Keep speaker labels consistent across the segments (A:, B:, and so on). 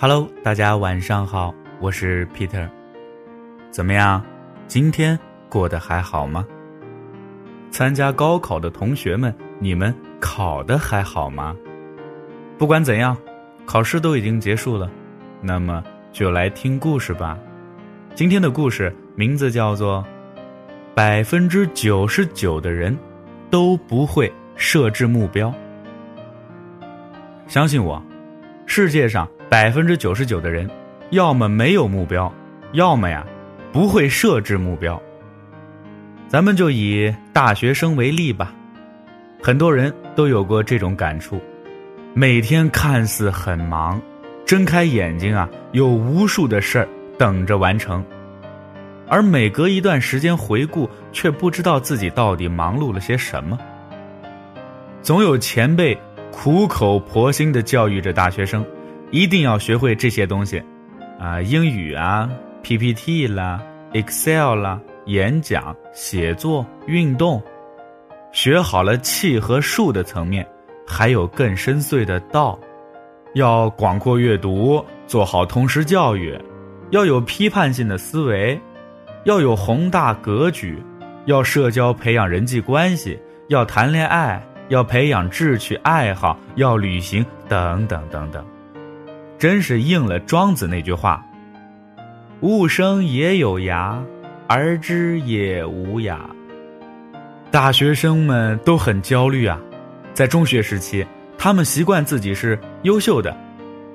A: Hello，大家晚上好，我是 Peter。怎么样？今天过得还好吗？参加高考的同学们，你们考的还好吗？不管怎样，考试都已经结束了，那么就来听故事吧。今天的故事名字叫做《百分之九十九的人都不会设置目标》。相信我，世界上。百分之九十九的人，要么没有目标，要么呀不会设置目标。咱们就以大学生为例吧，很多人都有过这种感触：每天看似很忙，睁开眼睛啊，有无数的事儿等着完成，而每隔一段时间回顾，却不知道自己到底忙碌了些什么。总有前辈苦口婆心的教育着大学生。一定要学会这些东西，啊，英语啊，PPT 啦，Excel 啦，演讲、写作、运动，学好了气和数的层面，还有更深邃的道，要广阔阅读，做好通识教育，要有批判性的思维，要有宏大格局，要社交培养人际关系，要谈恋爱，要培养志趣爱好，要旅行，等等等等。真是应了庄子那句话：“物生也有涯，而知也无涯。”大学生们都很焦虑啊，在中学时期，他们习惯自己是优秀的，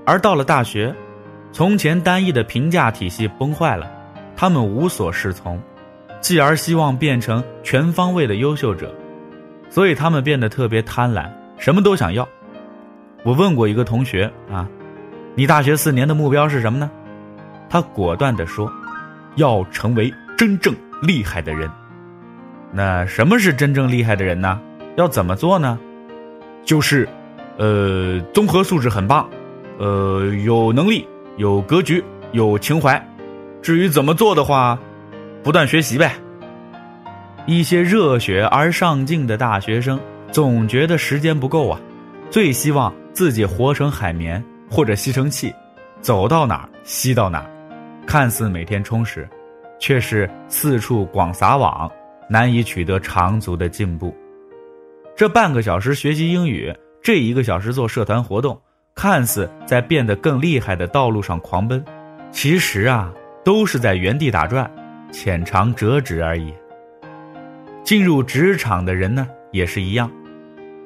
A: 而到了大学，从前单一的评价体系崩坏了，他们无所适从，继而希望变成全方位的优秀者，所以他们变得特别贪婪，什么都想要。我问过一个同学啊。你大学四年的目标是什么呢？他果断地说：“要成为真正厉害的人。”那什么是真正厉害的人呢？要怎么做呢？就是，呃，综合素质很棒，呃，有能力、有格局、有情怀。至于怎么做的话，不断学习呗。一些热血而上进的大学生总觉得时间不够啊，最希望自己活成海绵。或者吸尘器，走到哪儿吸到哪儿，看似每天充实，却是四处广撒网，难以取得长足的进步。这半个小时学习英语，这一个小时做社团活动，看似在变得更厉害的道路上狂奔，其实啊，都是在原地打转，浅尝辄止而已。进入职场的人呢，也是一样，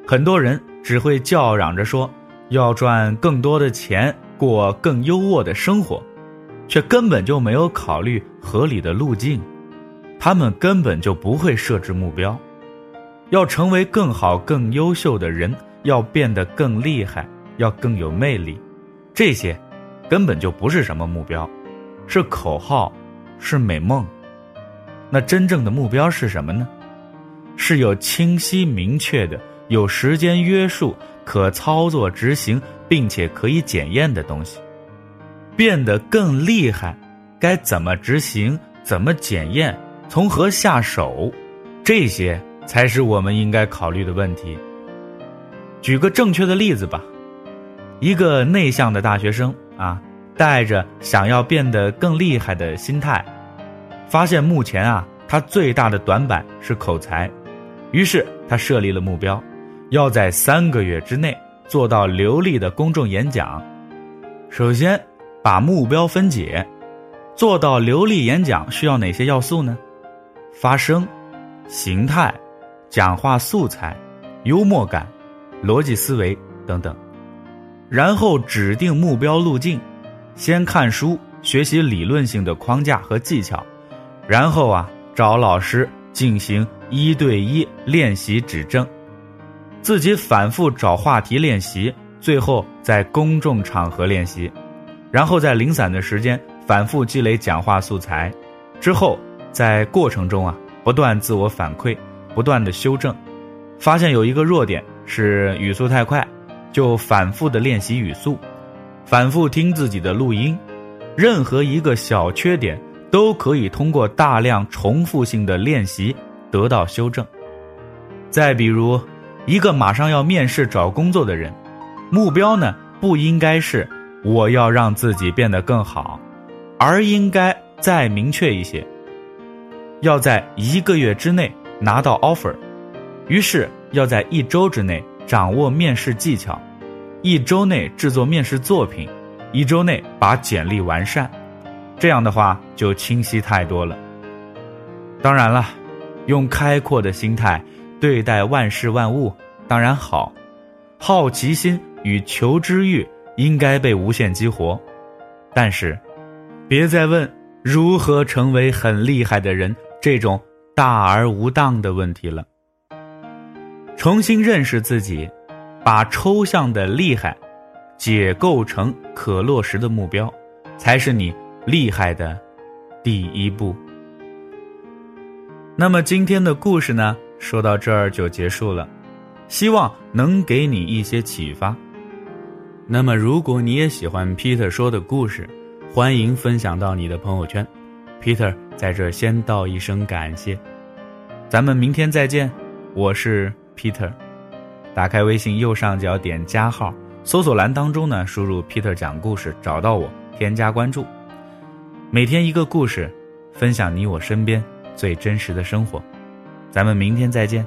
A: 很多人只会叫嚷着说。要赚更多的钱，过更优渥的生活，却根本就没有考虑合理的路径。他们根本就不会设置目标。要成为更好、更优秀的人，要变得更厉害，要更有魅力，这些根本就不是什么目标，是口号，是美梦。那真正的目标是什么呢？是有清晰明确的。有时间约束、可操作执行，并且可以检验的东西，变得更厉害，该怎么执行？怎么检验？从何下手？这些才是我们应该考虑的问题。举个正确的例子吧，一个内向的大学生啊，带着想要变得更厉害的心态，发现目前啊，他最大的短板是口才，于是他设立了目标。要在三个月之内做到流利的公众演讲。首先，把目标分解，做到流利演讲需要哪些要素呢？发声、形态、讲话素材、幽默感、逻辑思维等等。然后指定目标路径，先看书学习理论性的框架和技巧，然后啊找老师进行一对一练习指正。自己反复找话题练习，最后在公众场合练习，然后在零散的时间反复积累讲话素材，之后在过程中啊不断自我反馈，不断的修正，发现有一个弱点是语速太快，就反复的练习语速，反复听自己的录音，任何一个小缺点都可以通过大量重复性的练习得到修正。再比如。一个马上要面试找工作的人，目标呢不应该是我要让自己变得更好，而应该再明确一些，要在一个月之内拿到 offer，于是要在一周之内掌握面试技巧，一周内制作面试作品，一周内把简历完善，这样的话就清晰太多了。当然了，用开阔的心态对待万事万物当然好，好奇心与求知欲。应该被无限激活，但是，别再问如何成为很厉害的人这种大而无当的问题了。重新认识自己，把抽象的厉害解构成可落实的目标，才是你厉害的第一步。那么今天的故事呢，说到这儿就结束了，希望能给你一些启发。那么，如果你也喜欢 Peter 说的故事，欢迎分享到你的朋友圈。Peter 在这先道一声感谢，咱们明天再见。我是 Peter，打开微信右上角点加号，搜索栏当中呢输入 Peter 讲故事，找到我，添加关注。每天一个故事，分享你我身边最真实的生活。咱们明天再见。